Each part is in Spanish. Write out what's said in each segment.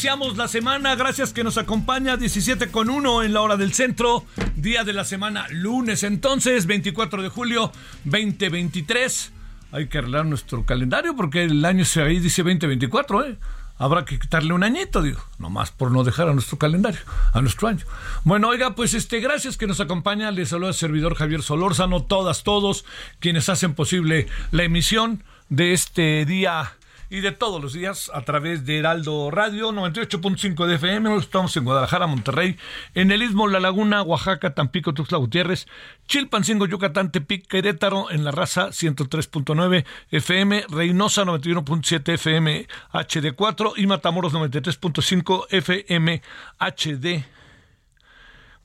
Iniciamos la semana, gracias que nos acompaña 17 con 1 en la hora del centro, día de la semana lunes entonces, 24 de julio 2023. Hay que arreglar nuestro calendario porque el año se ahí dice 2024, ¿eh? Habrá que quitarle un añito, digo, nomás por no dejar a nuestro calendario, a nuestro año. Bueno, oiga, pues este, gracias que nos acompaña, les saluda el servidor Javier Solórzano, todas, todos, quienes hacen posible la emisión de este día y de todos los días a través de Heraldo Radio 98.5 de FM. Estamos en Guadalajara, Monterrey, en el Istmo, La Laguna, Oaxaca, Tampico, Tuxtla Gutiérrez, Chilpancingo, Yucatán, Tepic, Querétaro, en La Raza 103.9 FM, Reynosa 91.7 FM HD4 y Matamoros 93.5 FM HD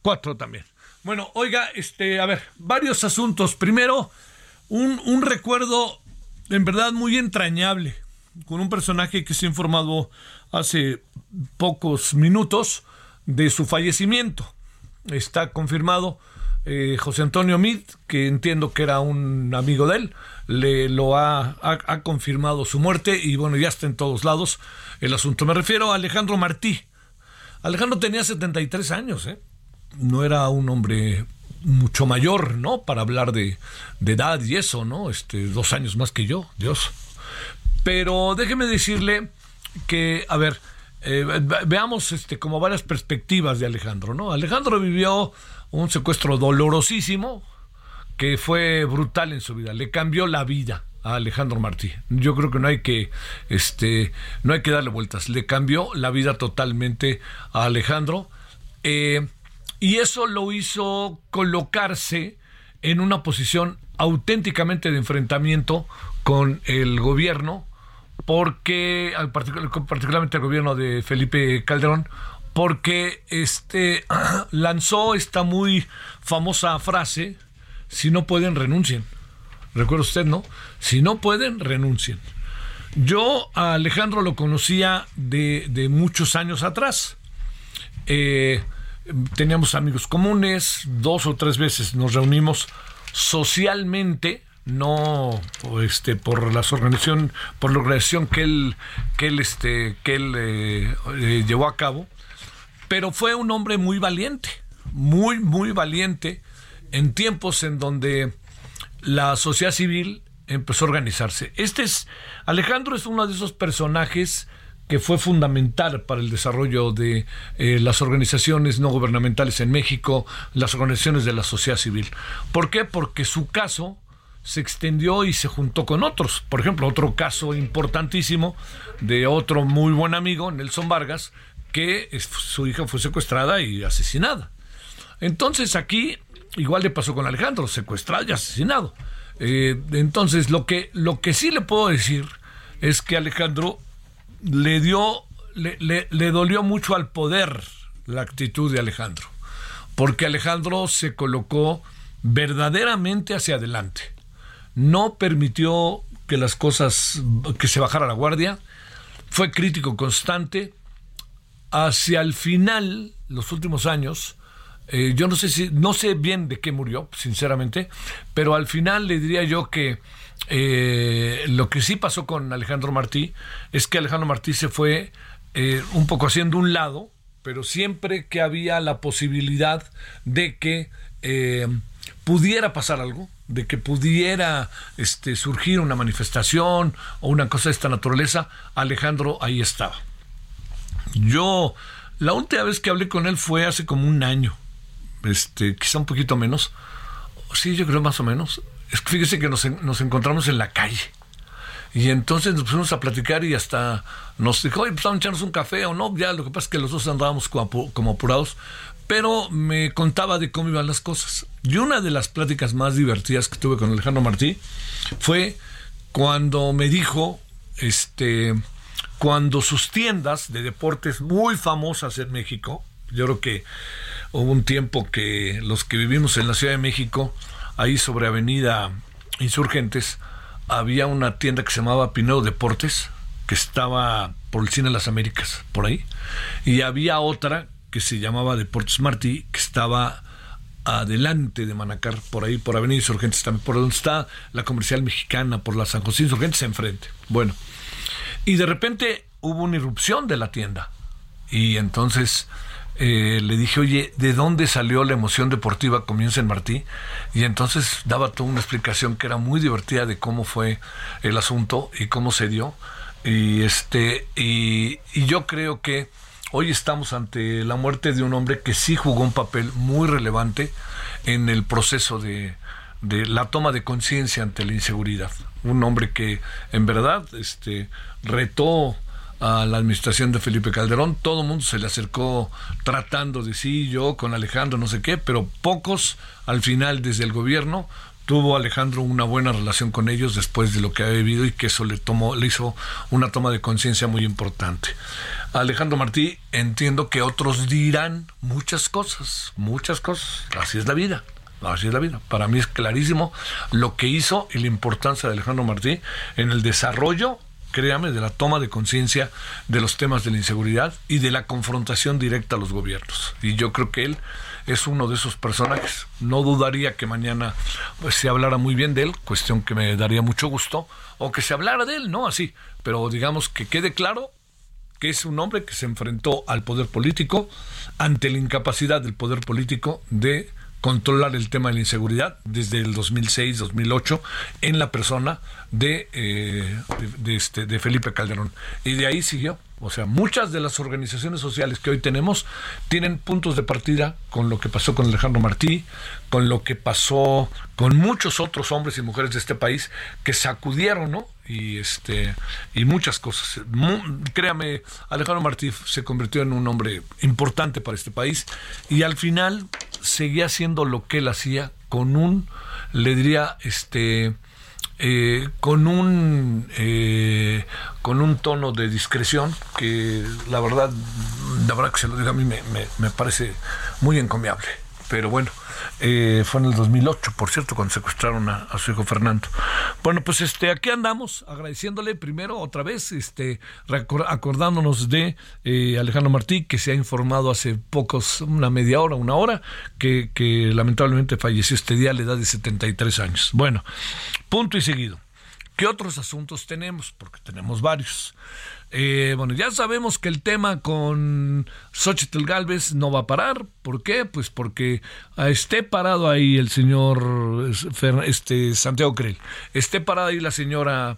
4 también. Bueno, oiga, este, a ver, varios asuntos. Primero, un, un recuerdo en verdad muy entrañable con un personaje que se ha informado hace pocos minutos de su fallecimiento. Está confirmado eh, José Antonio Mid, que entiendo que era un amigo de él, le lo ha, ha, confirmado su muerte y bueno, ya está en todos lados el asunto. Me refiero a Alejandro Martí. Alejandro tenía 73 años, ¿eh? no era un hombre mucho mayor, ¿no? Para hablar de, de edad y eso, ¿no? Este, dos años más que yo, Dios. Pero déjeme decirle que, a ver, eh, veamos este, como varias perspectivas de Alejandro, ¿no? Alejandro vivió un secuestro dolorosísimo que fue brutal en su vida, le cambió la vida a Alejandro Martí. Yo creo que no hay que este no hay que darle vueltas, le cambió la vida totalmente a Alejandro eh, y eso lo hizo colocarse en una posición auténticamente de enfrentamiento con el gobierno porque particularmente el gobierno de Felipe Calderón porque este lanzó esta muy famosa frase si no pueden renuncien recuerda usted no si no pueden renuncien yo a Alejandro lo conocía de, de muchos años atrás. Eh, teníamos amigos comunes dos o tres veces nos reunimos socialmente no este por las organización por la organización que él que él este que él eh, eh, llevó a cabo pero fue un hombre muy valiente muy muy valiente en tiempos en donde la sociedad civil empezó a organizarse este es Alejandro es uno de esos personajes que fue fundamental para el desarrollo de eh, las organizaciones no gubernamentales en México, las organizaciones de la sociedad civil. ¿Por qué? Porque su caso se extendió y se juntó con otros. Por ejemplo, otro caso importantísimo de otro muy buen amigo, Nelson Vargas, que su hija fue secuestrada y asesinada. Entonces aquí igual le pasó con Alejandro, secuestrado y asesinado. Eh, entonces lo que, lo que sí le puedo decir es que Alejandro le dio, le, le, le dolió mucho al poder la actitud de Alejandro, porque Alejandro se colocó verdaderamente hacia adelante no permitió que las cosas, que se bajara la guardia, fue crítico constante. Hacia el final, los últimos años, Eh, yo no sé si, no sé bien de qué murió, sinceramente, pero al final le diría yo que eh, lo que sí pasó con Alejandro Martí es que Alejandro Martí se fue eh, un poco haciendo un lado, pero siempre que había la posibilidad de que pudiera pasar algo, de que pudiera este, surgir una manifestación o una cosa de esta naturaleza, Alejandro ahí estaba. Yo, la última vez que hablé con él fue hace como un año este, quizá un poquito menos. Sí, yo creo más o menos. Es que fíjese que nos, nos encontramos en la calle. Y entonces nos pusimos a platicar y hasta nos dijo, oye, pues vamos a echarnos un café o no. Ya lo que pasa es que los dos andábamos como, apurados. Pero me contaba de cómo iban las cosas. Y una de las pláticas más divertidas que tuve con Alejandro Martí fue cuando me dijo, este, cuando sus tiendas de deportes muy famosas en México, yo creo que Hubo un tiempo que los que vivimos en la Ciudad de México, ahí sobre Avenida Insurgentes, había una tienda que se llamaba Pinedo Deportes, que estaba por el Cine de las Américas, por ahí, y había otra que se llamaba Deportes Martí, que estaba adelante de Manacar, por ahí, por Avenida Insurgentes, también por donde está la comercial mexicana, por la San José Insurgentes, enfrente. Bueno, y de repente hubo una irrupción de la tienda, y entonces eh, le dije, oye, ¿de dónde salió la emoción deportiva comienza en Martí? Y entonces daba toda una explicación que era muy divertida de cómo fue el asunto y cómo se dio. Y, este, y, yo creo que hoy estamos ante la muerte de un hombre que sí jugó un papel muy relevante en el proceso de, la toma de conciencia ante la inseguridad. Un hombre que en verdad este, retó a la administración de Felipe Calderón, todo el mundo se le acercó tratando de sí, yo con Alejandro, no sé qué, pero pocos al final desde el gobierno tuvo Alejandro una buena relación con ellos después de lo que ha vivido y que eso le tomó, le hizo una toma de conciencia muy importante. Alejandro Martí, entiendo que otros dirán muchas cosas, muchas cosas. Así es la vida. Así es la vida. Para mí es clarísimo lo que hizo y la importancia de Alejandro Martí en el desarrollo créame, de la toma de conciencia de los temas de la inseguridad y de la confrontación directa a los gobiernos. Y yo creo que él es uno de esos personajes. No dudaría que mañana pues, se hablara muy bien de él, cuestión que me daría mucho gusto, o que se hablara de él, no así, pero digamos que quede claro que es un hombre que se enfrentó al poder político ante la incapacidad del poder político de controlar el tema de la inseguridad desde el 2006-2008 en la persona eh, de, este, de Felipe Calderón. Y de ahí siguió. O sea, muchas de las organizaciones sociales que hoy tenemos tienen puntos de partida con lo que pasó con Alejandro Martí, con lo que pasó con muchos otros hombres y mujeres de este país que sacudieron, ¿no? Y este y muchas cosas. créame, Alejandro Martí se convirtió en un hombre importante para este país y al final seguía haciendo lo que él hacía con un, le diría, este eh, con un eh, con un tono de discreción que la verdad la verdad que se lo diga a mí me, me parece muy encomiable pero bueno eh, fue en el 2008, por cierto, cuando secuestraron a, su hijo Fernando. Bueno, pues este, aquí andamos agradeciéndole primero otra vez, este, acordándonos de eh, Alejandro Martí, que se ha informado hace pocos, una media hora, una hora, que, que lamentablemente falleció este día a la edad de 73 años. Bueno, punto y seguido. ¿Qué otros asuntos tenemos? Porque tenemos varios. Eh, bueno, ya sabemos que el tema con Xochitl Galvez no va a parar. ¿Por qué? Pues porque esté parado ahí el señor este, Santiago Creel, esté parada ahí la señora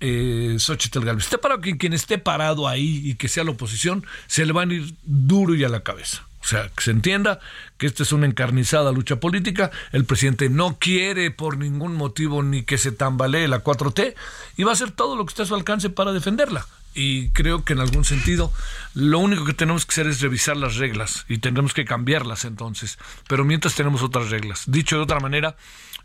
eh, Xochitl Galvez, esté parado quien, quien esté parado ahí y que sea la oposición, se le van a ir duro y a la cabeza. O sea, que se entienda que esta es una encarnizada lucha política. El presidente no quiere por ningún motivo ni que se tambalee la 4T y va a hacer todo lo que esté a su alcance para defenderla y creo que en algún sentido lo único que tenemos que hacer es revisar las reglas y tendremos que cambiarlas entonces, pero mientras tenemos otras reglas. Dicho de otra manera,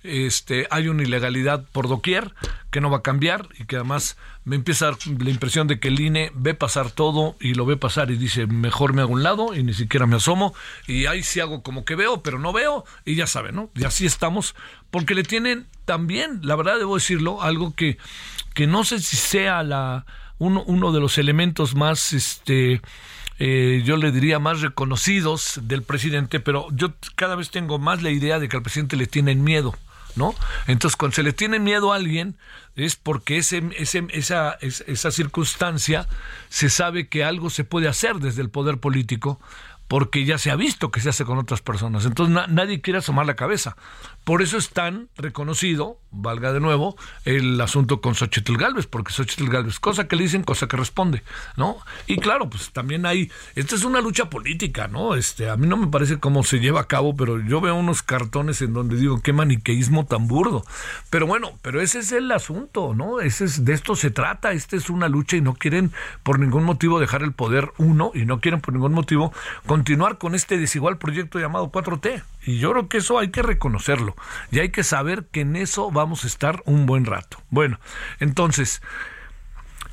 este, hay una ilegalidad por doquier que no va a cambiar y que además me empieza a dar la impresión de que el INE ve pasar todo y lo ve pasar y dice mejor me hago un lado y ni siquiera me asomo y ahí sí hago como que veo pero no veo y ya saben, ¿no? Y así estamos porque le tienen también, la verdad debo decirlo, algo que, que no sé si sea la uno, uno de los elementos más este, eh, yo le diría, más reconocidos del presidente, pero yo cada vez tengo más la idea de que al presidente le tienen miedo. ¿No? Entonces, cuando se le tiene miedo a alguien, es porque ese, ese, esa, esa circunstancia se sabe que algo se puede hacer desde el poder político porque ya se ha visto que se hace con otras personas. Entonces nadie quiere asomar la cabeza. Por eso es tan reconocido, valga de nuevo, el asunto con Xochitl Galvez, porque Xochitl Galvez, cosa que le dicen, cosa que responde, ¿no? Y claro, pues también hay, esta es una lucha política, ¿no? Este, a mí no me parece cómo se lleva a cabo, pero yo veo unos cartones en donde digo, qué maniqueísmo tan burdo. Pero bueno, pero ese es el asunto, ¿no? Ese es, de esto se trata, esta es una lucha y no quieren por ningún motivo dejar el poder uno y no quieren por ningún motivo continuar con este desigual proyecto llamado 4T. Y yo creo que eso hay que reconocerlo. Y hay que saber que en eso vamos a estar un buen rato. Bueno, entonces,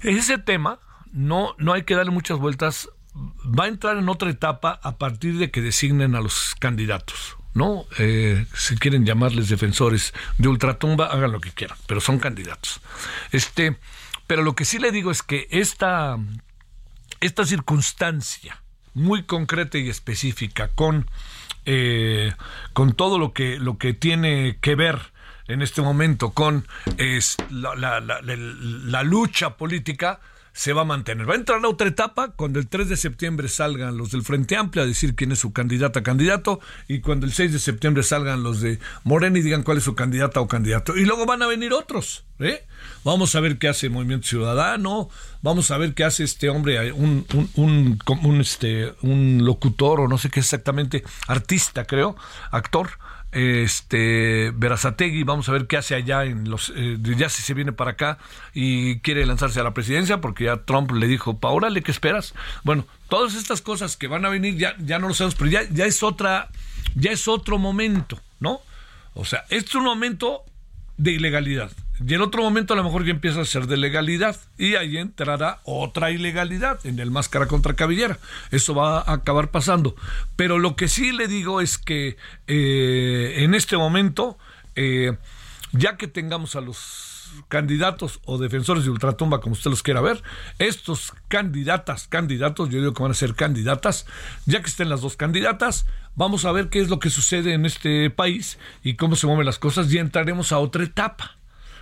ese tema no, no hay que darle muchas vueltas. Va a entrar en otra etapa a partir de que designen a los candidatos. ¿no? Eh, si quieren llamarles defensores de ultratumba, hagan lo que quieran, pero son candidatos. Este, pero lo que sí le digo es que esta, esta circunstancia muy concreta y específica con eh, con todo lo que, lo que tiene que ver en este momento con es, la, la, la, lucha política, se va a mantener. Va a entrar a otra etapa cuando el 3 de septiembre salgan los del Frente Amplio a decir quién es su candidata candidato y cuando el 6 de septiembre salgan los de Morena y digan cuál es su candidata o candidato. Y luego van a venir otros. ¿eh? Vamos a ver qué hace Movimiento Ciudadano, vamos a ver qué hace este hombre, un, un, un, este, un locutor o no sé qué exactamente, artista creo, actor este Verazategui, vamos a ver qué hace allá en los eh, ya si se viene para acá y quiere lanzarse a la presidencia porque ya Trump le dijo, "Pa, órale, ¿qué esperas?" Bueno, todas estas cosas que van a venir ya ya no lo sabemos, pero ya ya es otra ya es otro momento, ¿no? O sea, este es un momento de ilegalidad. Y en otro momento a lo mejor ya empieza a ser de legalidad y ahí entrará otra ilegalidad en el máscara contra cabellera. Eso va a acabar pasando. Pero lo que sí le digo es que eh, en este momento, eh, ya que tengamos a los candidatos o defensores de ultratumba, como usted los quiera ver, estos candidatas, candidatos, yo digo que van a ser candidatas, ya que estén las dos candidatas, vamos a ver qué es lo que sucede en este país y cómo se mueven las cosas y entraremos a otra etapa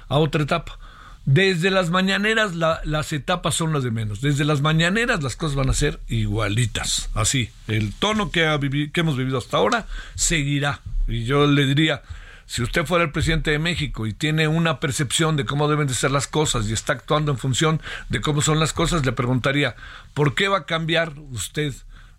a otra etapa. Desde las mañaneras las etapas son las de menos. Desde las mañaneras las cosas van a ser igualitas. Así, el tono que, que hemos vivido hasta ahora seguirá. Y yo le diría, si usted fuera el presidente de México y tiene una percepción de cómo deben de ser las cosas y está actuando en función de cómo son las cosas, le preguntaría, ¿por qué va a cambiar usted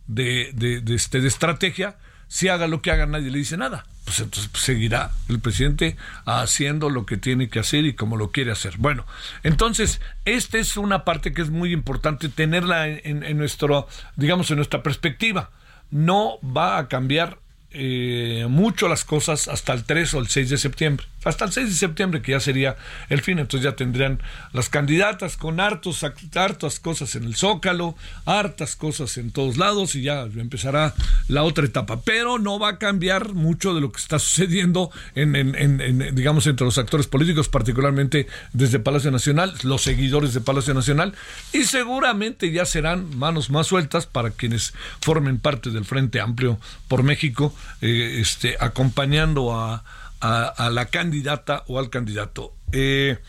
de, de, este, de estrategia si haga lo que haga nadie le dice nada? pues entonces pues, seguirá el presidente haciendo lo que tiene que hacer y como lo quiere hacer. Bueno, entonces, esta es una parte que es muy importante tenerla en, nuestro, digamos, en nuestra perspectiva. No va a cambiar eh, mucho las cosas hasta el 3 o el 6 de septiembre. Hasta el 6 de septiembre, que ya sería el fin. Entonces ya tendrían las candidatas con hartos, hartas cosas en el Zócalo, hartas cosas en todos lados y ya empezará la otra etapa. Pero no va a cambiar mucho de lo que está sucediendo en, digamos, entre los actores políticos, particularmente desde Palacio Nacional, los seguidores de Palacio Nacional, y seguramente ya serán manos más sueltas para quienes formen parte del Frente Amplio por México eh, este, acompañando a, a, la candidata o al candidato. Eh,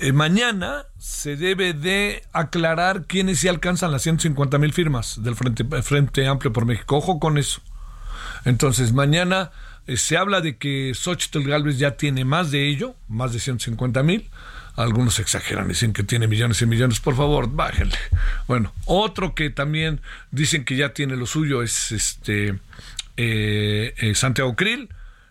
eh, mañana se debe de aclarar quiénes sí alcanzan las 150 mil firmas del Frente, Frente Amplio por México. Ojo con eso. Entonces, mañana se habla de que Xochitl Galvez ya tiene más de ello, más de 150 mil. Algunos exageran, dicen que tiene millones y millones. Por favor, bájenle. Bueno, otro que también dicen que ya tiene lo suyo es este eh, eh, Santiago Krill.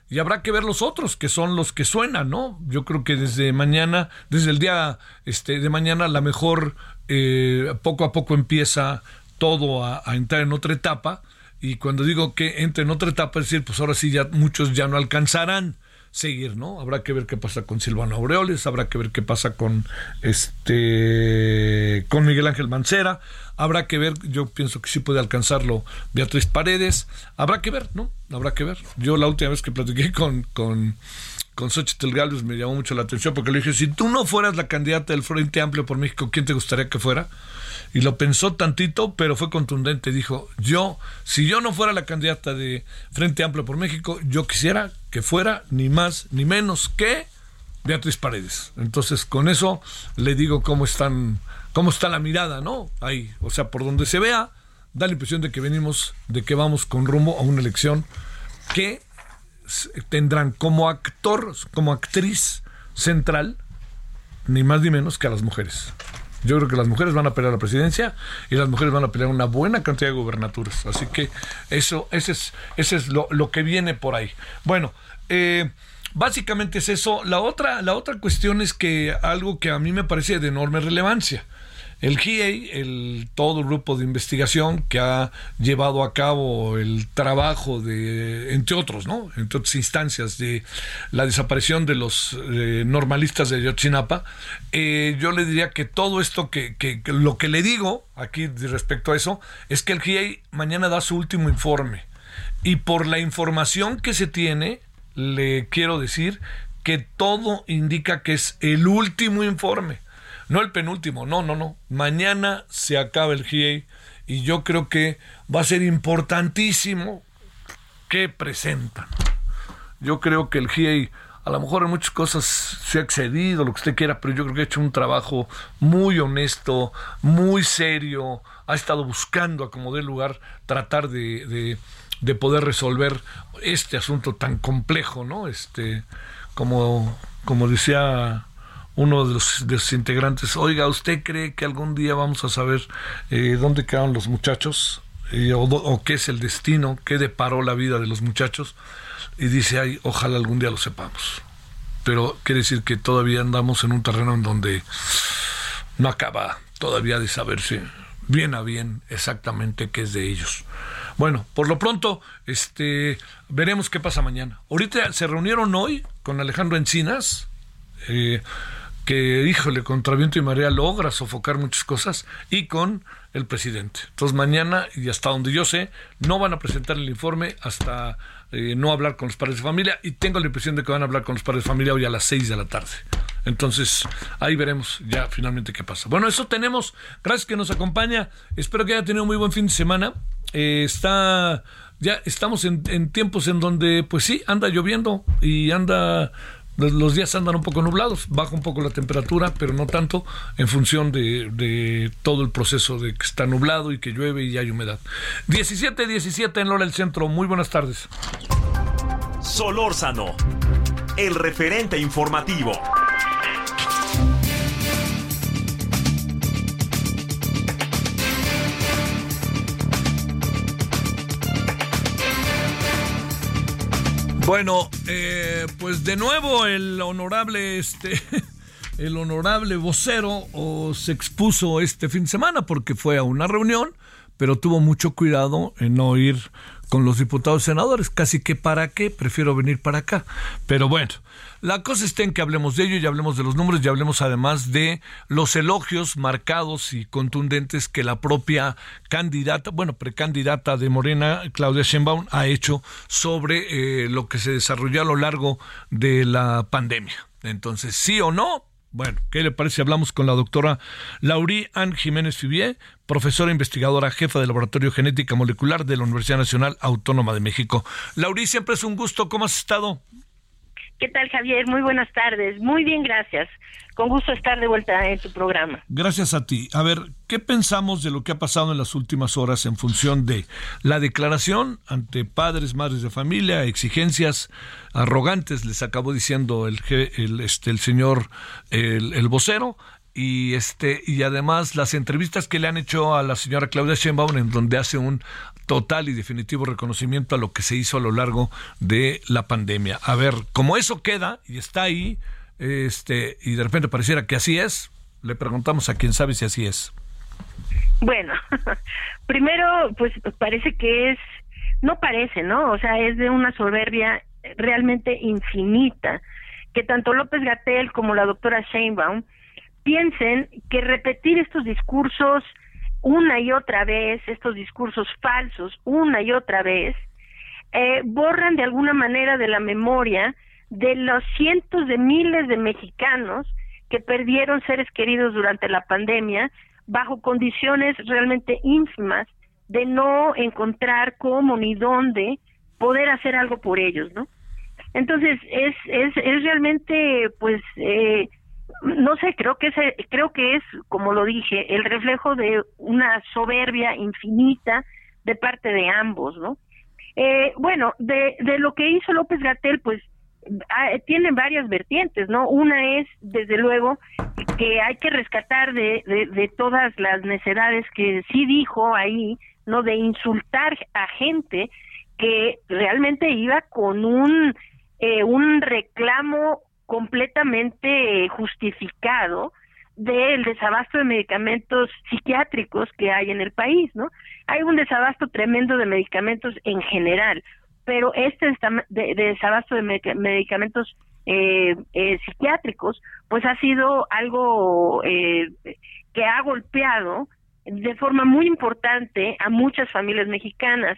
Y habrá que ver los otros, que son los que suenan, ¿no? Yo creo que desde mañana, desde el día este, de mañana, la mejor eh, poco a poco empieza todo a, a, entrar en otra etapa. Y cuando digo que entre en otra etapa, es decir, pues ahora sí ya muchos ya no alcanzarán seguir, ¿no? Habrá que ver qué pasa con Silvano Aureoles, habrá que ver qué pasa con este con Miguel Ángel Mancera, habrá que ver, yo pienso que sí puede alcanzarlo Beatriz Paredes, habrá que ver, ¿no? Habrá que ver. Yo la última vez que platiqué con con con Xochitl Galvez me llamó mucho la atención porque le dije, si tú no fueras la candidata del Frente Amplio por México, ¿quién te gustaría que fuera? Y lo pensó tantito, pero fue contundente. Dijo, yo, si yo no fuera la candidata de Frente Amplio por México, yo quisiera que fuera ni más ni menos que Beatriz Paredes. Entonces, con eso le digo cómo están, cómo está la mirada, ¿no? Ahí, o sea, por donde se vea, da la impresión de que venimos, de que vamos con rumbo a una elección que tendrán como actor, como actriz central, ni más ni menos que a las mujeres. Yo creo que las mujeres van a pelear la presidencia y las mujeres van a pelear una buena cantidad de gubernaturas. Así que eso, ese es, ese es lo, lo que viene por ahí. Bueno, eh, básicamente es eso. La otra, la otra cuestión es que algo que a mí me parece de enorme relevancia. El GIEI, el todo el grupo de investigación que ha llevado a cabo el trabajo de, entre otros, ¿no? Entre otras instancias de la desaparición de los eh, normalistas de Yotzinapa, eh, yo le diría que todo esto que, que, lo que le digo aquí respecto a eso es que el GIEI mañana da su último informe. Y por la información que se tiene le quiero decir que todo indica que es el último informe no el penúltimo, no, no, no. Mañana se acaba el GIEI y yo creo que va a ser importantísimo que presentan. Yo creo que el GIEI a lo mejor en muchas cosas se ha excedido, lo que usted quiera, pero yo creo que ha hecho un trabajo muy honesto, muy serio, ha estado buscando a como lugar tratar de, de, de, poder resolver este asunto tan complejo, ¿no? Este, como, como decía uno de los, integrantes, oiga, ¿usted cree que algún día vamos a saber eh, dónde quedaron los muchachos? O, qué es el destino, qué deparó la vida de los muchachos? Y dice, ay, ojalá algún día lo sepamos. Pero quiere decir que todavía andamos en un terreno en donde no acaba todavía de saberse bien a bien exactamente qué es de ellos. Bueno, por lo pronto, este, veremos qué pasa mañana. Ahorita se reunieron hoy con Alejandro Encinas, eh, que, híjole, contra viento y marea logra sofocar muchas cosas y con el presidente. Entonces mañana, y hasta donde yo sé, no van a presentar el informe hasta eh, no hablar con los padres de familia y tengo la impresión de que van a hablar con los padres de familia hoy a las 6 de la tarde. Entonces, ahí veremos ya finalmente qué pasa. Bueno, eso tenemos. Gracias que nos acompaña. Espero que haya tenido un muy buen fin de semana. Eh, está ya estamos en, en, tiempos en donde, pues sí, anda lloviendo y anda los días andan un poco nublados, baja un poco la temperatura, pero no tanto en función de, todo el proceso de que está nublado y que llueve y hay humedad. 17, 17 en Lora del Centro. Muy buenas tardes. Solórzano, el referente informativo. Bueno, eh, pues de nuevo el honorable, este, el honorable vocero se expuso este fin de semana porque fue a una reunión, pero tuvo mucho cuidado en no ir con los diputados y senadores. Casi que para qué, prefiero venir para acá. Pero bueno, la cosa está en que hablemos de ello y hablemos de los números y hablemos además de los elogios marcados y contundentes que la propia candidata, bueno, precandidata de Morena, Claudia Sheinbaum, ha hecho sobre eh, lo que se desarrolló a lo largo de la pandemia. Entonces, sí o no, bueno, ¿qué le parece? Hablamos con la doctora Laurie Ann Jiménez Fibier, profesora investigadora, jefa del Laboratorio Genética Molecular de la Universidad Nacional Autónoma de México. Laurie, siempre es un gusto. ¿Cómo has estado? ¿Qué tal, Javier? Muy buenas tardes. Muy bien, gracias. Con gusto estar de vuelta en tu programa. Gracias a ti. A ver, ¿qué pensamos de lo que ha pasado en las últimas horas en función de la declaración ante padres, madres de familia, exigencias arrogantes, les acabó diciendo el, el, este, el señor, el, el vocero, y este y además las entrevistas que le han hecho a la señora Claudia Sheinbaum en donde hace un total y definitivo reconocimiento a lo que se hizo a lo largo de la pandemia. A ver, como eso queda y está ahí, este y de repente pareciera que así es, le preguntamos a quién sabe si así es. Bueno, primero pues parece que es no parece, ¿no? O sea, es de una soberbia realmente infinita que tanto López Gatel como la doctora Sheinbaum piensen que repetir estos discursos una y otra vez, estos discursos falsos una y otra vez, eh, borran de alguna manera de la memoria de los cientos de miles de mexicanos que perdieron seres queridos durante la pandemia bajo condiciones realmente ínfimas de no encontrar cómo ni dónde poder hacer algo por ellos, ¿no? Entonces es es, es realmente pues eh, no sé creo que es creo que es como lo dije el reflejo de una soberbia infinita de parte de ambos, ¿no? Eh, bueno, de, de lo que hizo López Gatel, pues tiene varias vertientes, ¿no? Una es, desde luego, que hay que rescatar de, de, de, todas las necedades que sí dijo ahí, ¿no? De insultar a gente que realmente iba con un, eh, un reclamo completamente justificado del desabasto de medicamentos psiquiátricos que hay en el país, ¿no? Hay un desabasto tremendo de medicamentos en general, pero este desabasto de medicamentos eh, eh, psiquiátricos, pues ha sido algo eh, que ha golpeado de forma muy importante a muchas familias mexicanas.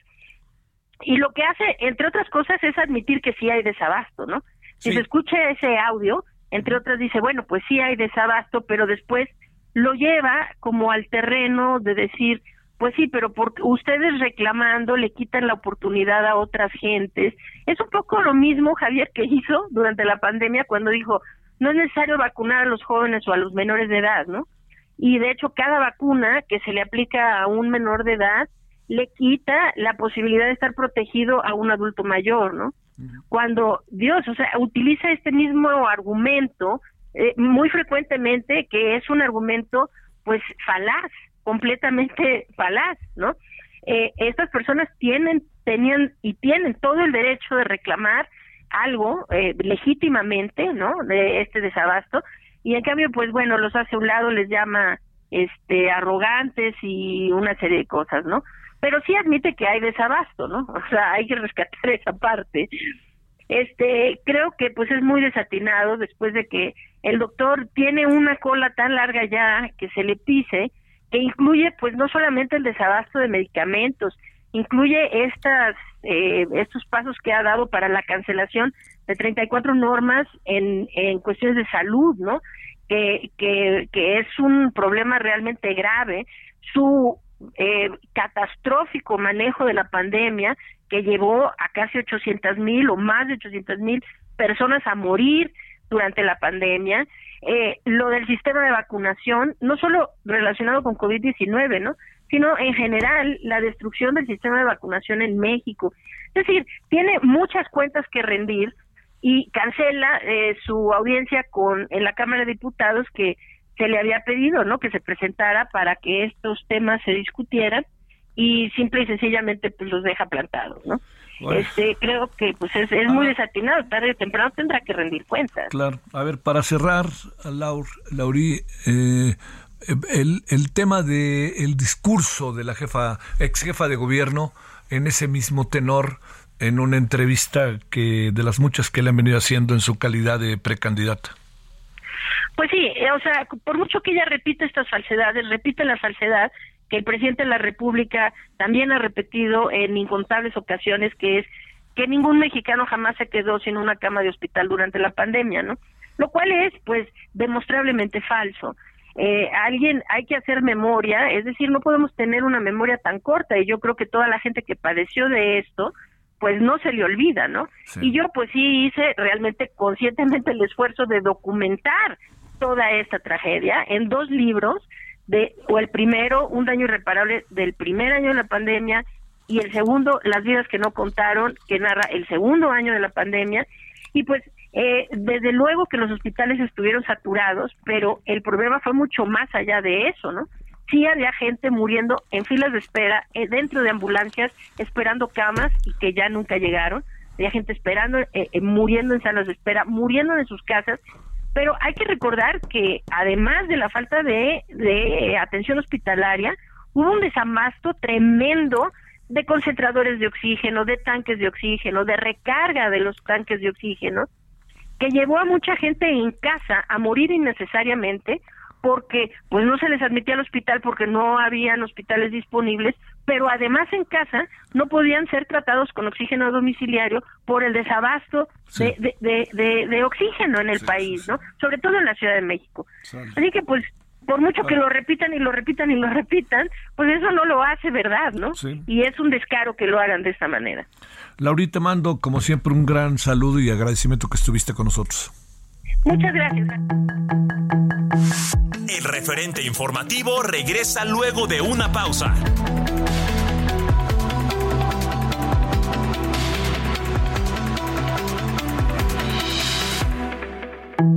Y lo que hace, entre otras cosas, es admitir que sí hay desabasto, ¿no? Si se escucha ese audio, entre otras dice, bueno, pues sí hay desabasto, pero después lo lleva como al terreno de decir, pues sí, pero porque ustedes reclamando le quitan la oportunidad a otras gentes. Es un poco lo mismo, Javier, que hizo durante la pandemia cuando dijo, no es necesario vacunar a los jóvenes o a los menores de edad, ¿no? Y de hecho, cada vacuna que se le aplica a un menor de edad le quita la posibilidad de estar protegido a un adulto mayor, ¿no? Cuando Dios, o sea, utiliza este mismo argumento eh, muy frecuentemente, que es un argumento, pues, falaz, completamente falaz, ¿no? Eh, estas personas tienen, tenían y tienen todo el derecho de reclamar algo eh, legítimamente, ¿no? De este desabasto y en cambio, pues bueno, los hace un lado, les llama este arrogantes y una serie de cosas, ¿no? pero sí admite que hay desabasto, ¿no? O sea, hay que rescatar esa parte. Este, creo que pues es muy desatinado después de que el doctor tiene una cola tan larga ya que se le pise, que incluye pues no solamente el desabasto de medicamentos, incluye estas eh, estos pasos que ha dado para la cancelación de 34 normas en, en cuestiones de salud, ¿no? Que, que, es un problema realmente grave. Su eh, catastrófico manejo de la pandemia que llevó a casi 800 mil o más de 800 mil personas a morir durante la pandemia, eh, lo del sistema de vacunación, no solo relacionado con COVID-19, ¿no? sino en general la destrucción del sistema de vacunación en México. Es decir, tiene muchas cuentas que rendir y cancela eh, su audiencia con en la Cámara de Diputados que se le había pedido, ¿no? Que se presentara para que estos temas se discutieran y simple y sencillamente pues los deja plantados, ¿no? Este, creo que pues es, muy desatinado, tarde o temprano tendrá que rendir cuentas. Claro. A ver, para cerrar, Laur, Lauri, eh, el, el tema del el discurso de la jefa, ex jefa de gobierno en ese mismo tenor en una entrevista que de las muchas que le han venido haciendo en su calidad de precandidata. Pues sí, eh, o sea, por mucho que ella repita estas falsedades, repite la falsedad que el presidente de la República también ha repetido en incontables ocasiones, que es que ningún mexicano jamás se quedó sin una cama de hospital durante la pandemia, ¿no? Lo cual es, pues, demostrablemente falso. Eh, alguien hay que hacer memoria, es decir, no podemos tener una memoria tan corta y yo creo que toda la gente que padeció de esto, pues no se le olvida, ¿no? Y yo pues sí hice realmente conscientemente el esfuerzo de documentar toda esta tragedia en dos libros, de, o el primero, Un daño irreparable del primer año de la pandemia, y el segundo, Las vidas que no contaron, que narra el segundo año de la pandemia, y pues eh, desde luego que los hospitales estuvieron saturados, pero el problema fue mucho más allá de eso, ¿no? Sí había gente muriendo en filas de espera, eh, dentro de ambulancias, esperando camas y que ya nunca llegaron. Había gente esperando, eh, muriendo en salas de espera, muriendo en sus casas pero hay que recordar que además de la falta de, de atención hospitalaria, hubo un desamasto tremendo de concentradores de oxígeno, de tanques de oxígeno, de recarga de los tanques de oxígeno, que llevó a mucha gente en casa a morir innecesariamente porque pues no se les admitía al hospital porque no habían hospitales disponibles pero además en casa no podían ser tratados con oxígeno domiciliario por el desabasto de, de, de, oxígeno en el país, ¿no? Sobre todo en la Ciudad de México. Así que pues por mucho que lo repitan y lo repitan y lo repitan, pues eso no lo hace verdad, ¿no? Y es un descaro que lo hagan de esta manera. Laurita, mando como siempre un gran saludo y agradecimiento que estuviste con nosotros. Muchas gracias. El referente informativo regresa luego de una pausa.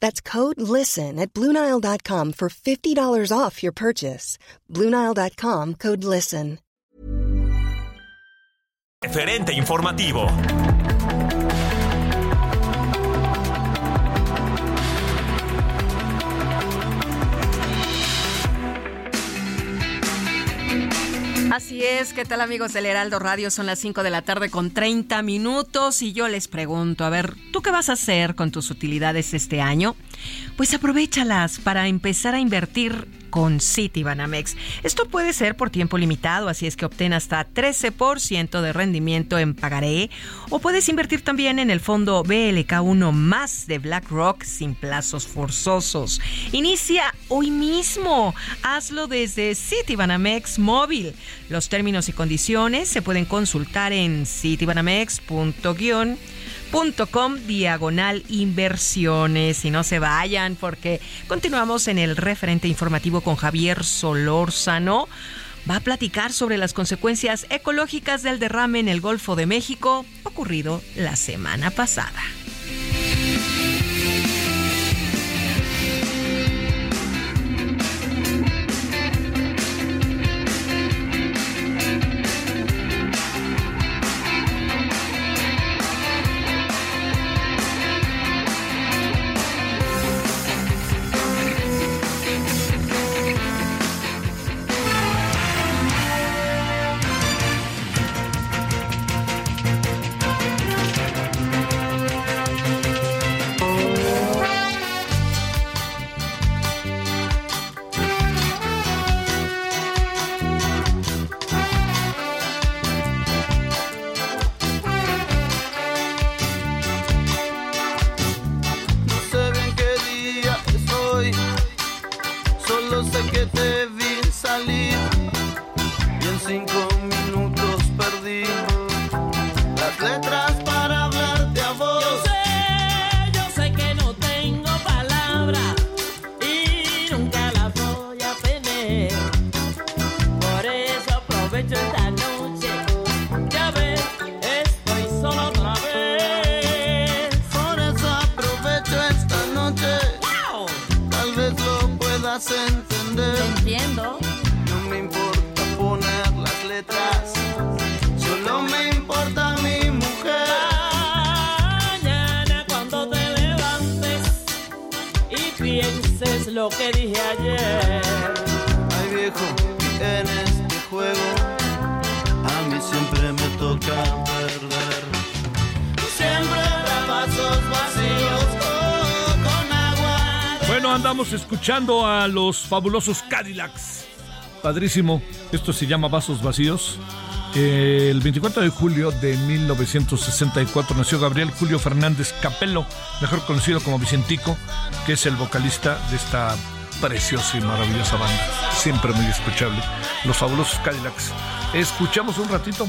That's code LISTEN at Bluenile.com for $50 off your purchase. Bluenile.com code LISTEN. Referente informativo. Así es, ¿qué tal amigos del Heraldo Radio? Son las 5 de la tarde con 30 minutos y yo les pregunto, a ver, ¿tú qué vas a hacer con tus utilidades este año? Pues aprovechalas para empezar a invertir con Citibanamex. Esto puede ser por tiempo limitado, así es que obtén hasta 13% de rendimiento en pagaré o puedes invertir también en el fondo BLK1 más de BlackRock sin plazos forzosos. Inicia hoy mismo. Hazlo desde Citibanamex móvil. Los términos y condiciones se pueden consultar en citibanamex.com com diagonal inversiones. Y no se vayan porque continuamos en el referente informativo con Javier Solórzano. Va a platicar sobre las consecuencias ecológicas del derrame en el Golfo de México ocurrido la semana pasada. Escuchando a los fabulosos Cadillacs. Padrísimo. Esto se llama Vasos Vacíos. El 24 de julio de 1964 nació Gabriel Julio Fernández Capello, mejor conocido como Vicentico, que es el vocalista de esta preciosa y maravillosa banda. Siempre muy escuchable. Los fabulosos Cadillacs. Escuchamos un ratito.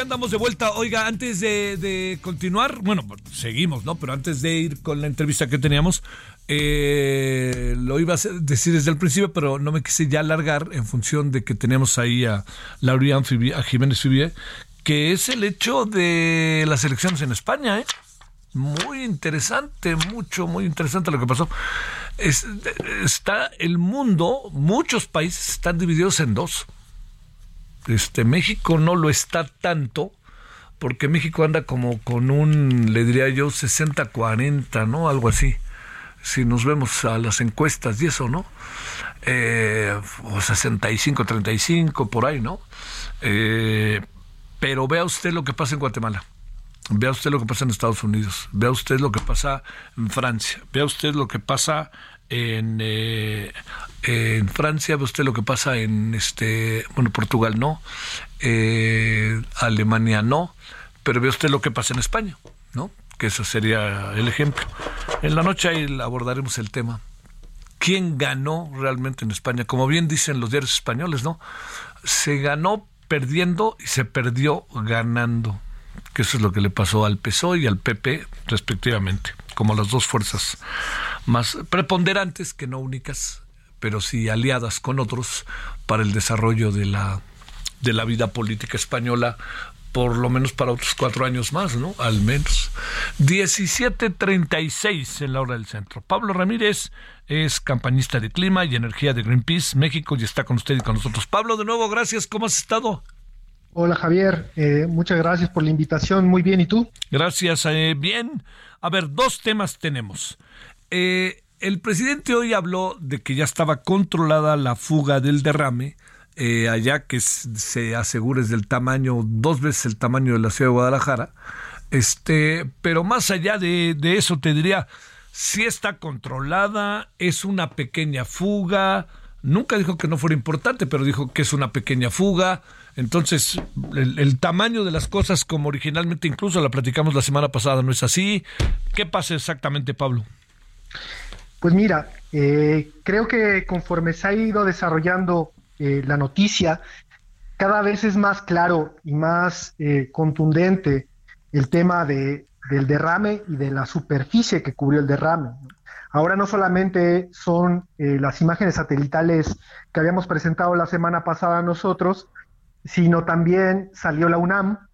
Andamos de vuelta. Oiga, antes de, continuar, bueno, seguimos, ¿no? Pero antes de ir con la entrevista que teníamos, eh, lo iba a decir desde el principio, pero no me quise ya alargar en función de que tenemos ahí a Laurian a Jiménez Fibier, que es el hecho de las elecciones en España, ¿eh? Muy interesante, mucho, muy interesante lo que pasó. está el mundo, muchos países están divididos en dos. Este, México no lo está tanto, porque México anda como con un, le diría yo, 60-40, ¿no? Algo así. Si nos vemos a las encuestas y eso, ¿no? Eh, o 65-35, por ahí, ¿no? Eh, pero vea usted lo que pasa en Guatemala. Vea usted lo que pasa en Estados Unidos, vea usted lo que pasa en Francia, vea usted lo que pasa en, eh, en Francia, vea usted lo que pasa en este, bueno, Portugal no, eh, Alemania no, pero vea usted lo que pasa en España, ¿no? Que eso sería el ejemplo. En la noche ahí abordaremos el tema. ¿Quién ganó realmente en España? Como bien dicen los diarios españoles, ¿no? Se ganó perdiendo y se perdió ganando que eso es lo que le pasó al PSOE y al PP respectivamente, como las dos fuerzas más preponderantes que no únicas, pero sí aliadas con otros para el desarrollo de la de la vida política española por lo menos para otros cuatro años más, ¿no? Al menos. 17.36 en la hora del centro. Pablo Ramírez es campañista de clima y energía de Greenpeace México y está con usted y con nosotros. Pablo, de nuevo, gracias. ¿Cómo has estado? Hola Javier, eh, muchas gracias por la invitación. Muy bien, ¿y tú? Gracias, eh, bien. A ver, dos temas tenemos. Eh, el presidente hoy habló de que ya estaba controlada la fuga del derrame, allá que se asegure del tamaño, dos veces el tamaño de la ciudad de Guadalajara. Este, pero más allá de, de eso, te diría, si está controlada, es una pequeña fuga. Nunca dijo que no fuera importante, pero dijo que es una pequeña fuga entonces, el, tamaño de las cosas, como originalmente incluso la platicamos la semana pasada, no es así. ¿Qué pasa exactamente, Pablo? Pues mira, eh, creo que conforme se ha ido desarrollando eh, la noticia, cada vez es más claro y más eh, contundente el tema de, del derrame y de la superficie que cubrió el derrame. Ahora no solamente son las imágenes satelitales que habíamos presentado la semana pasada nosotros, sino también salió la UNAM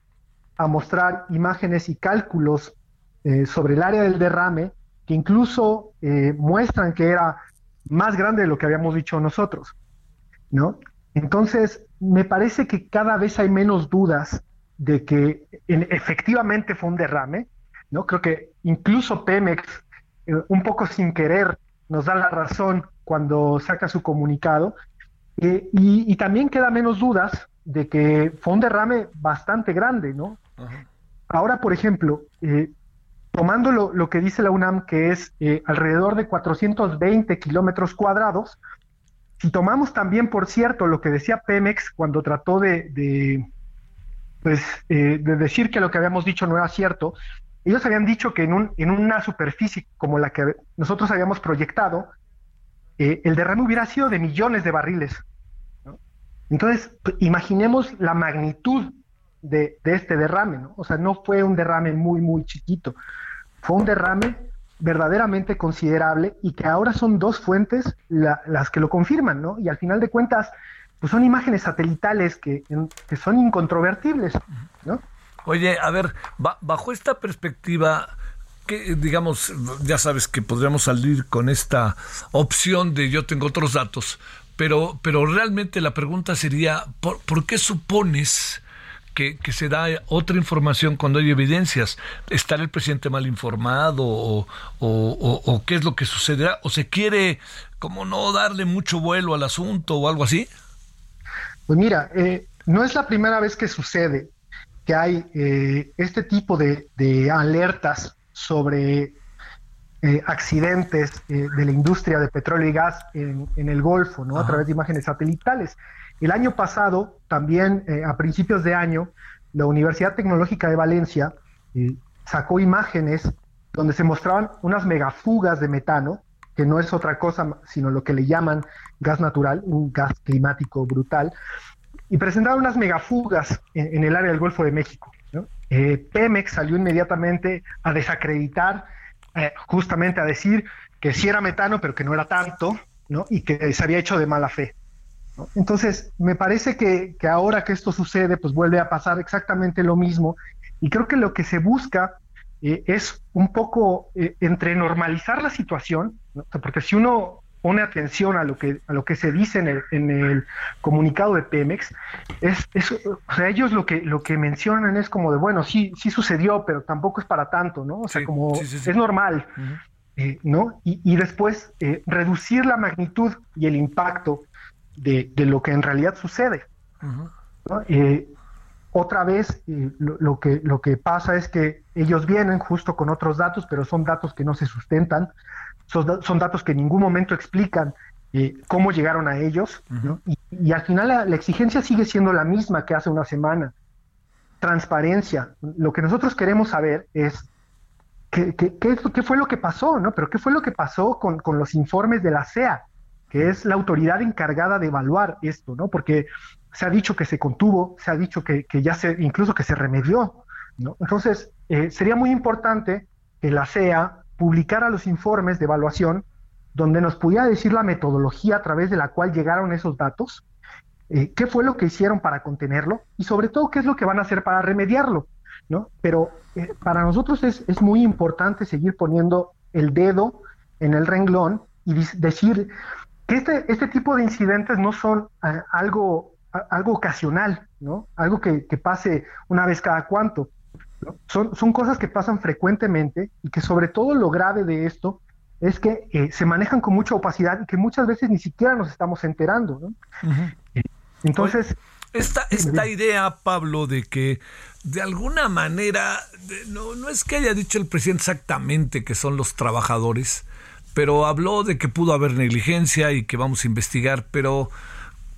a mostrar imágenes y cálculos sobre el área del derrame que incluso eh, muestran que era más grande de lo que habíamos dicho nosotros, ¿no? Entonces, me parece que cada vez hay menos dudas de que efectivamente fue un derrame, ¿no? Creo que incluso Pemex, eh, un poco sin querer, nos da la razón cuando saca su comunicado, y, y, también queda menos dudas de que fue un derrame bastante grande, ¿no? Ahora, por ejemplo, eh, tomando lo, que dice la UNAM, que es eh, alrededor de 420 kilómetros cuadrados, si tomamos también, por cierto, lo que decía Pemex cuando trató de, pues, eh, de decir que lo que habíamos dicho no era cierto, ellos habían dicho que en, un, en una superficie como la que nosotros habíamos proyectado, el derrame hubiera sido de millones de barriles. Entonces, imaginemos la magnitud de, este derrame, ¿no? O sea, no fue un derrame muy, muy chiquito, fue un derrame verdaderamente considerable y que ahora son dos fuentes las que lo confirman, ¿no? Y al final de cuentas, pues son imágenes satelitales que, que son incontrovertibles, ¿no? Oye, a ver, bajo esta perspectiva, que digamos, ya sabes que podríamos salir con esta opción de yo tengo otros datos, pero, pero realmente la pregunta sería, ¿por, qué supones que, se da otra información cuando hay evidencias? ¿Estará el presidente mal informado o, o, qué es lo que sucederá? ¿O se quiere como no darle mucho vuelo al asunto o algo así? Pues mira, eh, no es la primera vez que sucede que hay eh, este tipo de, de alertas sobre eh, accidentes eh, de la industria de petróleo y gas en, el Golfo, ¿no? A través de imágenes satelitales. El año pasado, también eh, a principios de año, la Universidad Tecnológica de Valencia sacó imágenes donde se mostraban unas megafugas de metano, que no es otra cosa sino lo que le llaman gas natural, un gas climático brutal, y presentaron unas megafugas en, el área del Golfo de México. Eh, Pemex salió inmediatamente a desacreditar, eh, justamente a decir que sí era metano, pero que no era tanto, ¿no? y que se había hecho de mala fe. Entonces, me parece que, ahora que esto sucede, pues vuelve a pasar exactamente lo mismo, y creo que lo que se busca eh, es un poco entre normalizar la situación, porque si uno pone atención a lo que a lo que se dice en el, en el comunicado de Pemex, es, es, o sea, ellos lo que lo que mencionan es como de bueno, sí sí sucedió, pero tampoco es para tanto, ¿no? O sea, como es normal, eh, ¿no? Y, y después eh, reducir la magnitud y el impacto de, de lo que en realidad sucede. Eh, otra vez lo, lo, que lo que pasa es que ellos vienen justo con otros datos, pero son datos que no se sustentan son, datos que en ningún momento explican eh, cómo llegaron a ellos, y, al final la, exigencia sigue siendo la misma que hace una semana. Transparencia. Lo que nosotros queremos saber es qué, qué, fue lo que pasó, ¿no? Pero qué fue lo que pasó con, los informes de la CEA, que es la autoridad encargada de evaluar esto, ¿no? Porque se ha dicho que se contuvo, se ha dicho que, ya se, incluso que se remedió, ¿no? Entonces, eh, sería muy importante que la CEA publicara los informes de evaluación donde nos pudiera decir la metodología a través de la cual llegaron esos datos, eh, qué fue lo que hicieron para contenerlo y sobre todo qué es lo que van a hacer para remediarlo, ¿no? Pero eh, para nosotros es, es, muy importante seguir poniendo el dedo en el renglón y decir que este, este tipo de incidentes no son eh, algo, algo ocasional, ¿no? Algo que, que pase una vez cada cuanto, son, son cosas que pasan frecuentemente y que sobre todo lo grave de esto es que eh, se manejan con mucha opacidad y que muchas veces ni siquiera nos estamos enterando. Eh, entonces... Esta, esta idea, Pablo, de que de alguna manera, no, no es que haya dicho el presidente exactamente que son los trabajadores, pero habló de que pudo haber negligencia y que vamos a investigar, pero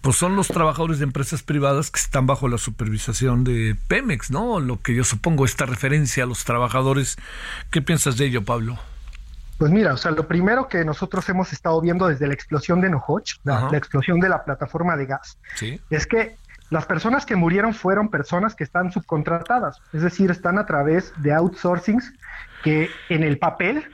pues son los trabajadores de empresas privadas que están bajo la supervisación de Pemex, ¿no? Lo que yo supongo, esta referencia a los trabajadores. ¿Qué piensas de ello, Pablo? Pues mira, o sea, lo primero que nosotros hemos estado viendo desde la explosión de Nohoch, la, explosión de la plataforma de gas, es que las personas que murieron fueron personas que están subcontratadas, es decir, están a través de outsourcings que en el papel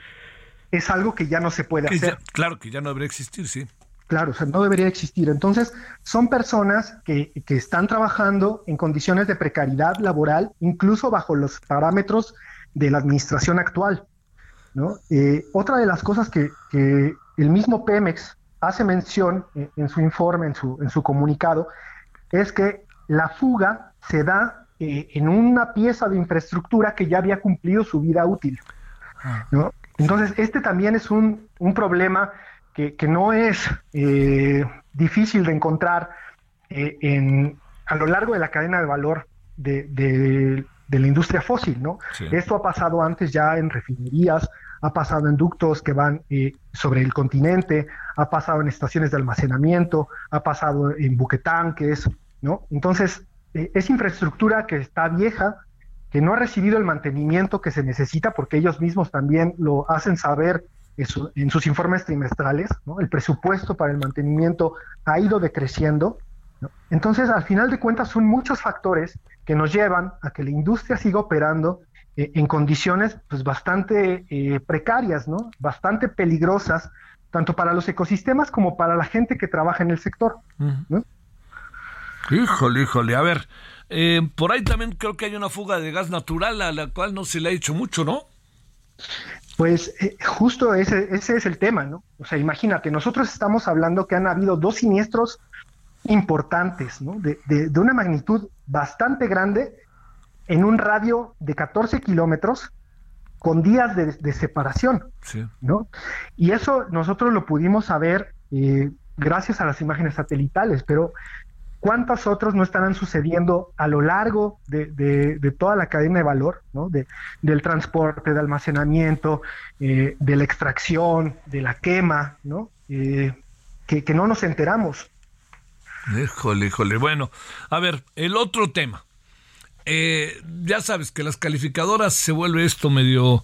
es algo que ya no se puede hacer. claro que ya no debería existir, sí. Claro, o sea, no debería existir. Entonces, son personas que, que, están trabajando en condiciones de precariedad laboral, incluso bajo los parámetros de la administración actual. ¿no? Eh, otra de las cosas que, que, el mismo Pemex hace mención en, su informe, en su, en su comunicado, es que la fuga se da eh, en una pieza de infraestructura que ya había cumplido su vida útil. Ah. ¿no? Entonces, este también es un, un problema que, no es eh, difícil de encontrar eh, en, a lo largo de la cadena de valor de, la industria fósil, ¿no? Esto ha pasado antes ya en refinerías, ha pasado en ductos que van eh, sobre el continente, ha pasado en estaciones de almacenamiento, ha pasado en buquetanques, ¿no? Entonces, es infraestructura que está vieja, que no ha recibido el mantenimiento que se necesita, porque ellos mismos también lo hacen saber en, sus informes trimestrales, el presupuesto para el mantenimiento ha ido decreciendo. Entonces, al final de cuentas, son muchos factores que nos llevan a que la industria siga operando eh, en condiciones pues, bastante eh, precarias, ¿no? bastante peligrosas, tanto para los ecosistemas como para la gente que trabaja en el sector. Híjole, híjole, a ver, eh, por ahí también creo que hay una fuga de gas natural a la cual no se le ha hecho mucho, ¿no? Pues eh, justo ese, ese es el tema, ¿no? O sea, imagínate, nosotros estamos hablando que han habido dos siniestros importantes, ¿no? De, de, una magnitud bastante grande en un radio de 14 kilómetros con días de, separación, ¿no? Y eso nosotros lo pudimos saber eh, gracias a las imágenes satelitales, pero cuántos otros no estarán sucediendo a lo largo de, toda la cadena de valor, ¿no? de, del transporte, de almacenamiento, eh, de la extracción, de la quema, ¿no? Eh, que, no nos enteramos. Híjole, híjole. Bueno, a ver, el otro tema. Eh, ya sabes que las calificadoras se vuelve esto medio,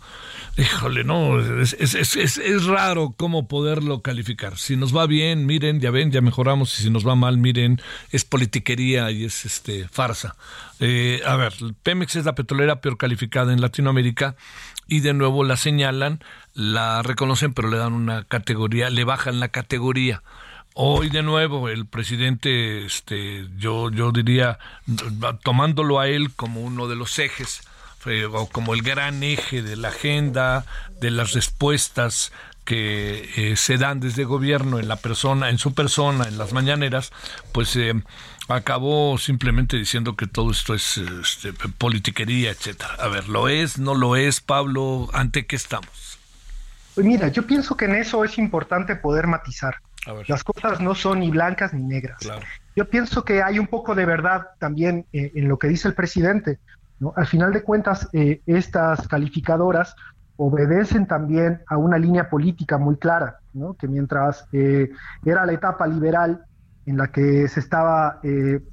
híjole, no, es, es, es, es, raro cómo poderlo calificar. Si nos va bien, miren, ya ven, ya mejoramos, y si nos va mal, miren, es politiquería y es este farsa. Eh, a ver, Pemex es la petrolera peor calificada en Latinoamérica y de nuevo la señalan, la reconocen, pero le dan una categoría, le bajan la categoría. Hoy de nuevo el presidente, este, yo, yo diría, tomándolo a él como uno de los ejes eh, o como el gran eje de la agenda, de las respuestas que eh, se dan desde gobierno en la persona, en su persona, en las mañaneras, pues eh, acabó simplemente diciendo que todo esto es este, politiquería, etcétera. A ver, ¿lo es? ¿No lo es, Pablo? ¿Ante qué estamos? Pues mira, yo pienso que en eso es importante poder matizar. Las cosas no son ni blancas ni negras. Yo pienso que hay un poco de verdad también eh, en lo que dice el presidente. ¿no? Al final de cuentas, eh, estas calificadoras obedecen también a una línea política muy clara, ¿no? que mientras eh, era la etapa liberal en la que se estaba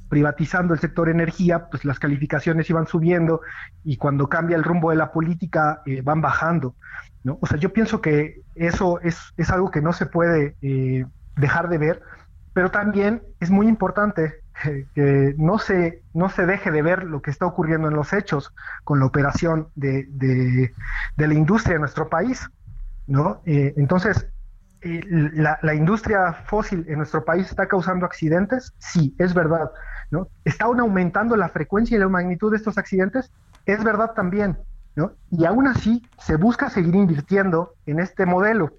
privatizando el sector energía, pues las calificaciones iban subiendo y cuando cambia el rumbo de la política van bajando. ¿no? O sea, yo pienso que eso es, es algo que no se puede dejar de ver, pero también es muy importante que no se, no se deje de ver lo que está ocurriendo en los hechos con la operación de, de, la industria en nuestro país. ¿no? Eh, entonces, eh, la, la, industria fósil en nuestro país está causando accidentes, sí, es verdad. ¿no? ¿Está aumentando la frecuencia y la magnitud de estos accidentes? Es verdad también. ¿no? Y aún así se busca seguir invirtiendo en este modelo.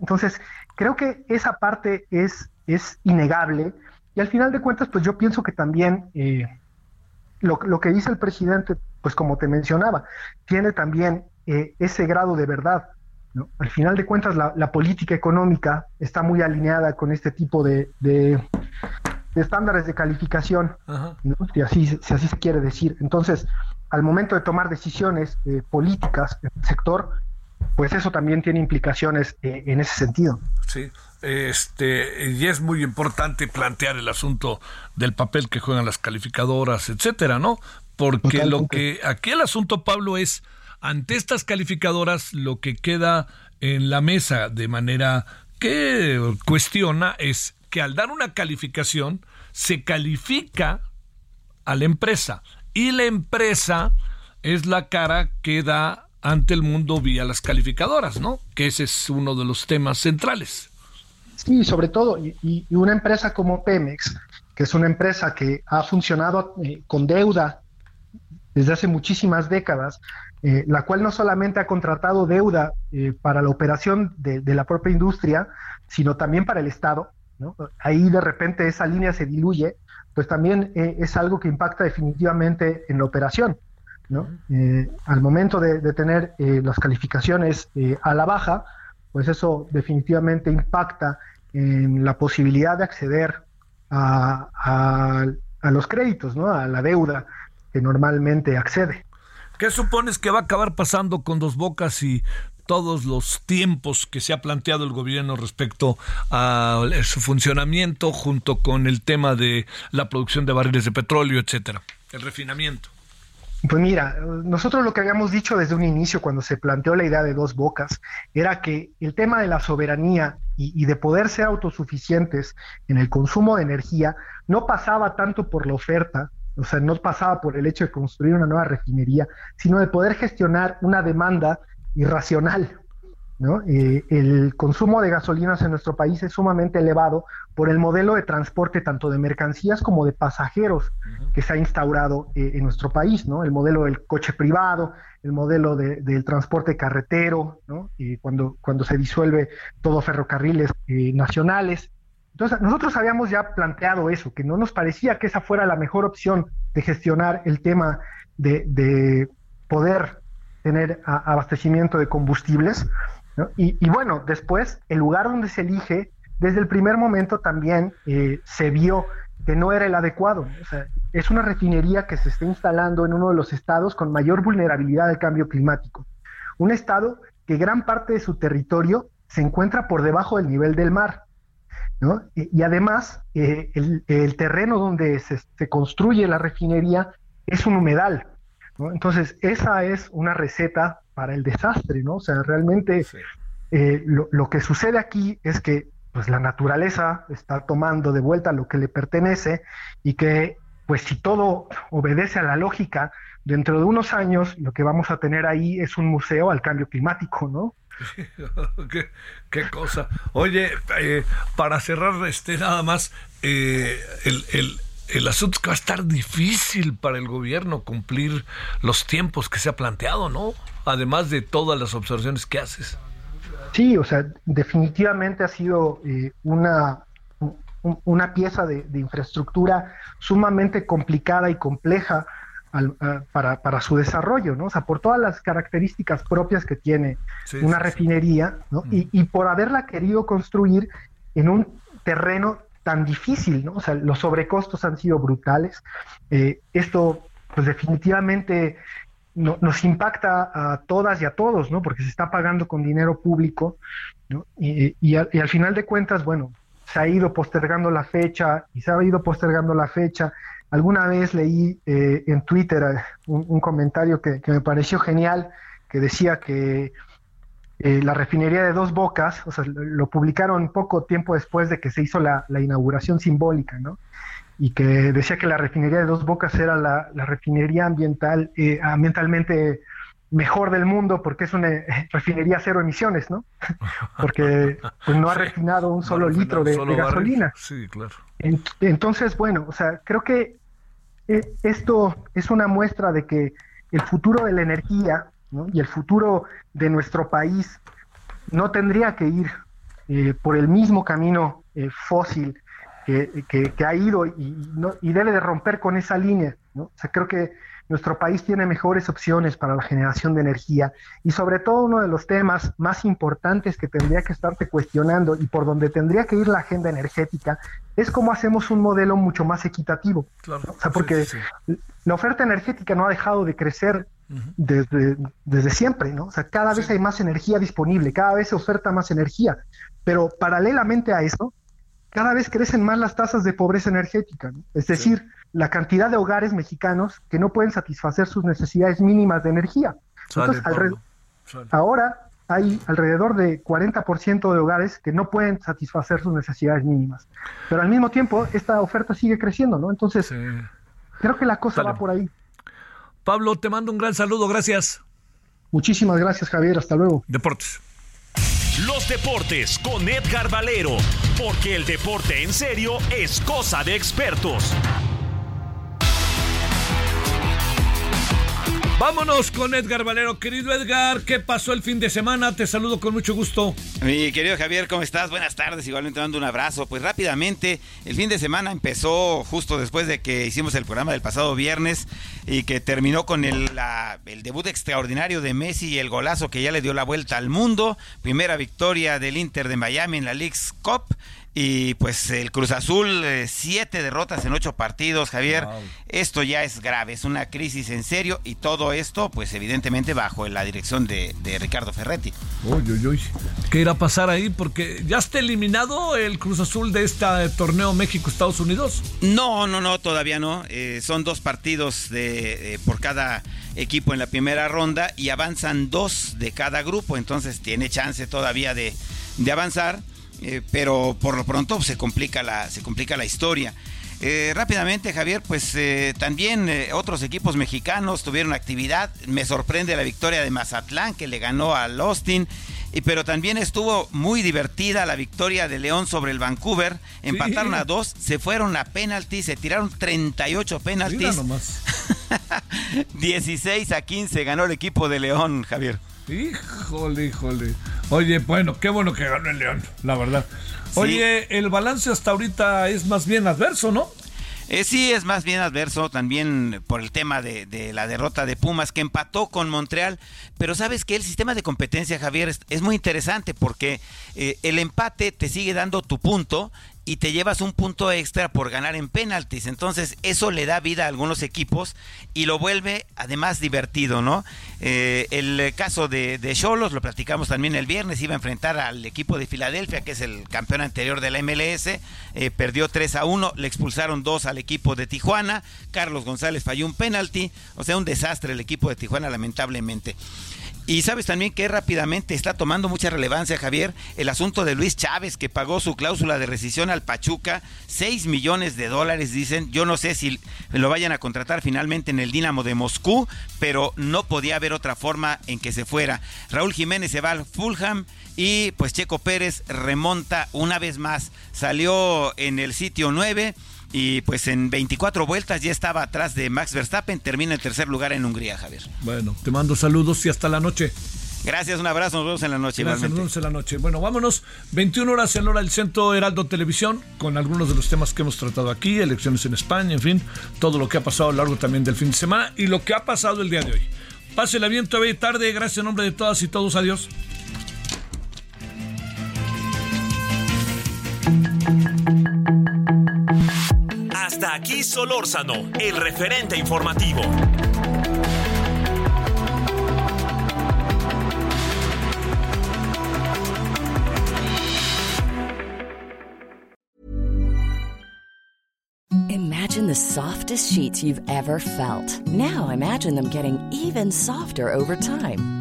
Entonces, creo que esa parte es, es innegable y al final de cuentas, pues yo pienso que también eh, lo, lo, que dice el presidente, pues como te mencionaba, tiene también eh, ese grado de verdad. ¿no? Al final de cuentas, la, la, política económica está muy alineada con este tipo de, de, estándares de calificación, si, así, si así se quiere decir. Entonces, al momento de tomar decisiones eh, políticas en el sector, pues eso también tiene implicaciones eh, en ese sentido. Sí, este, y es muy importante plantear el asunto del papel que juegan las calificadoras, etcétera, ¿no? Porque lo que aquí el asunto, Pablo, es ante estas calificadoras lo que queda en la mesa de manera que cuestiona es que al dar una calificación se califica a la empresa y la empresa es la cara que da ante el mundo vía las calificadoras, ¿no? Que ese es uno de los temas centrales. Sí, sobre todo, y, una empresa como Pemex, que es una empresa que ha funcionado eh, con deuda desde hace muchísimas décadas, eh, la cual no solamente ha contratado deuda eh, para la operación de, de, la propia industria, sino también para el Estado. ¿no? Ahí de repente esa línea se diluye, pues también es algo que impacta definitivamente en la operación. Eh, al momento de, tener eh, las calificaciones eh, a la baja, pues eso definitivamente impacta en la posibilidad de acceder a, a, los créditos, ¿no? a la deuda que normalmente accede. ¿Qué supones que va a acabar pasando con Dos Bocas y todos los tiempos que se ha planteado el gobierno respecto a su funcionamiento junto con el tema de la producción de barriles de petróleo, etcétera, el refinamiento? Pues mira, nosotros lo que habíamos dicho desde un inicio cuando se planteó la idea de dos bocas era que el tema de la soberanía y, de poder ser autosuficientes en el consumo de energía no pasaba tanto por la oferta, o sea, no pasaba por el hecho de construir una nueva refinería, sino de poder gestionar una demanda irracional. ¿No? Eh, el consumo de gasolinas en nuestro país es sumamente elevado por el modelo de transporte tanto de mercancías como de pasajeros que se ha instaurado eh, en nuestro país, ¿no? El modelo del coche privado, el modelo del transporte carretero, ¿no? cuando, cuando se disuelve todo ferrocarriles eh, nacionales. Entonces, nosotros habíamos ya planteado eso, que no nos parecía que esa fuera la mejor opción de gestionar el tema de, de poder tener abastecimiento de combustibles. Y, bueno, después, el lugar donde se elige, desde el primer momento también eh, se vio que no era el adecuado. es una refinería que se está instalando en uno de los estados con mayor vulnerabilidad al cambio climático. Un estado que gran parte de su territorio se encuentra por debajo del nivel del mar. Y, además, eh, el, terreno donde se, se, construye la refinería es un humedal. Entonces, esa es una receta para el desastre, ¿no? O sea, realmente eh, lo, que sucede aquí es que pues la naturaleza está tomando de vuelta lo que le pertenece y que pues si todo obedece a la lógica, dentro de unos años lo que vamos a tener ahí es un museo al cambio climático, ¿no? qué, cosa. Oye, eh, para cerrar este nada más, eh, el, el, el asunto que va a estar difícil para el gobierno cumplir los tiempos que se ha planteado, ¿no? Además de todas las observaciones que haces. Sí, o sea, definitivamente ha sido eh, una, una pieza de, infraestructura sumamente complicada y compleja para, para, su desarrollo, ¿no? O sea, por todas las características propias que tiene una refinería, ¿no? Mm. Y, y, por haberla querido construir en un terreno tan difícil, ¿no? O sea, los sobrecostos han sido brutales. Eh, esto, pues definitivamente nos impacta a todas y a todos, ¿no? Porque se está pagando con dinero público, ¿no? Y, al, final de cuentas, bueno, se ha ido postergando la fecha y se ha ido postergando la fecha. Alguna vez leí eh, en Twitter eh, un, comentario que, me pareció genial, que decía que eh, la refinería de Dos Bocas, o sea, lo publicaron poco tiempo después de que se hizo la, la inauguración simbólica, ¿no? y que decía que la refinería de Dos Bocas era la, refinería ambiental, eh, ambientalmente mejor del mundo porque es una eh, refinería cero emisiones, ¿no? Porque pues, no ha refinado un solo litro de, gasolina. Sí, claro. entonces, bueno, o sea, creo que eh, esto es una muestra de que el futuro de la energía y el futuro de nuestro país no tendría que ir por el mismo camino fósil que, ha ido y, no, y, debe de romper con esa línea. ¿no? O sea, creo que nuestro país tiene mejores opciones para la generación de energía y sobre todo uno de los temas más importantes que tendría que estarte cuestionando y por donde tendría que ir la agenda energética es cómo hacemos un modelo mucho más equitativo. o sea, porque la oferta energética no ha dejado de crecer desde, desde siempre, ¿no? O sea, cada vez hay más energía disponible, cada vez se oferta más energía, pero paralelamente a eso, cada vez crecen más las tasas de pobreza energética, es decir, la cantidad de hogares mexicanos que no pueden satisfacer sus necesidades mínimas de energía. Entonces, ahora hay alrededor de 40% de hogares que no pueden satisfacer sus necesidades mínimas. Pero al mismo tiempo, esta oferta sigue creciendo, ¿no? Entonces, creo que la cosa va por ahí. Pablo, te mando un gran saludo, gracias. Muchísimas gracias, Javier. Hasta luego. Deportes. Los deportes con Edgar Valero, porque el deporte en serio es cosa de expertos. Vámonos con Edgar Valero. Querido Edgar, ¿qué pasó el fin de semana? Te saludo con mucho gusto. Mi querido Javier, ¿cómo estás? Buenas tardes, igualmente te mando un abrazo. Pues rápidamente, el fin de semana empezó justo después de que hicimos el programa del pasado viernes y que terminó con el, el debut extraordinario de Messi y el golazo que ya le dio la vuelta al mundo. Primera victoria del Inter de Miami en la League's Cup. Y pues el Cruz Azul, eh, siete derrotas en ocho partidos, Javier. Esto ya es grave, es una crisis en serio y todo esto, pues evidentemente bajo la dirección de, Ricardo Ferretti. Uy, uy, uy. ¿Qué irá a pasar ahí? Porque ya está eliminado el Cruz Azul de este torneo México-Estados Unidos. No, no, no, todavía no. Eh, son dos partidos de, eh, por cada equipo en la primera ronda y avanzan dos de cada grupo, entonces tiene chance todavía de, de avanzar. Eh, pero por lo pronto se complica la, se complica la historia. Eh, rápidamente, Javier, pues eh, también otros equipos mexicanos tuvieron actividad. Me sorprende la victoria de Mazatlán, que le ganó al Austin. Y, pero también estuvo muy divertida la victoria de León sobre el Vancouver. Empataron a dos, se fueron a penaltis, se tiraron 38 penaltis. 16 a 15 ganó el equipo de León, Javier. Híjole, híjole. Oye, bueno, qué bueno que ganó el León, la verdad. Oye, el balance hasta ahorita es más bien adverso, ¿no? Eh, sí, es más bien adverso también por el tema de, la derrota de Pumas que empató con Montreal. Pero sabes que el sistema de competencia, Javier, es, muy interesante porque eh, el empate te sigue dando tu punto y te llevas un punto extra por ganar en penaltis. Entonces, eso le da vida a algunos equipos y lo vuelve además divertido, ¿no? Eh, el caso de Cholos, lo platicamos también el viernes, iba a enfrentar al equipo de Filadelfia, que es el campeón anterior de la MLS, eh, perdió 3 a 1, le expulsaron 2 al equipo de Tijuana, Carlos González falló un penalti, o sea, un desastre el equipo de Tijuana, lamentablemente. Y sabes también que rápidamente está tomando mucha relevancia, Javier, el asunto de Luis Chávez, que pagó su cláusula de rescisión al Pachuca, 6 millones de dólares, dicen. Yo no sé si lo vayan a contratar finalmente en el Dinamo de Moscú, pero no podía haber otra forma en que se fuera. Raúl Jiménez se va al Fulham y pues Checo Pérez remonta una vez más. Salió en el sitio 9 y pues en 24 vueltas ya estaba atrás de Max Verstappen, termina en tercer lugar en Hungría, Javier. Bueno, te mando saludos y hasta la noche. Gracias, un abrazo, nos vemos en la noche. Gracias, nos vemos en la noche. Bueno, vámonos, 21 horas en hora del Centro Heraldo Televisión, con algunos de los temas que hemos tratado aquí, elecciones en España, en fin, todo lo que ha pasado a lo largo también del fin de semana y lo que ha pasado el día de hoy. Pásela bien, todavía tarde, gracias en nombre de todas y todos, adiós. Hasta aquí Solórzano, el referente informativo. Imagine the softest sheets you've ever felt. Now imagine them getting even softer over time.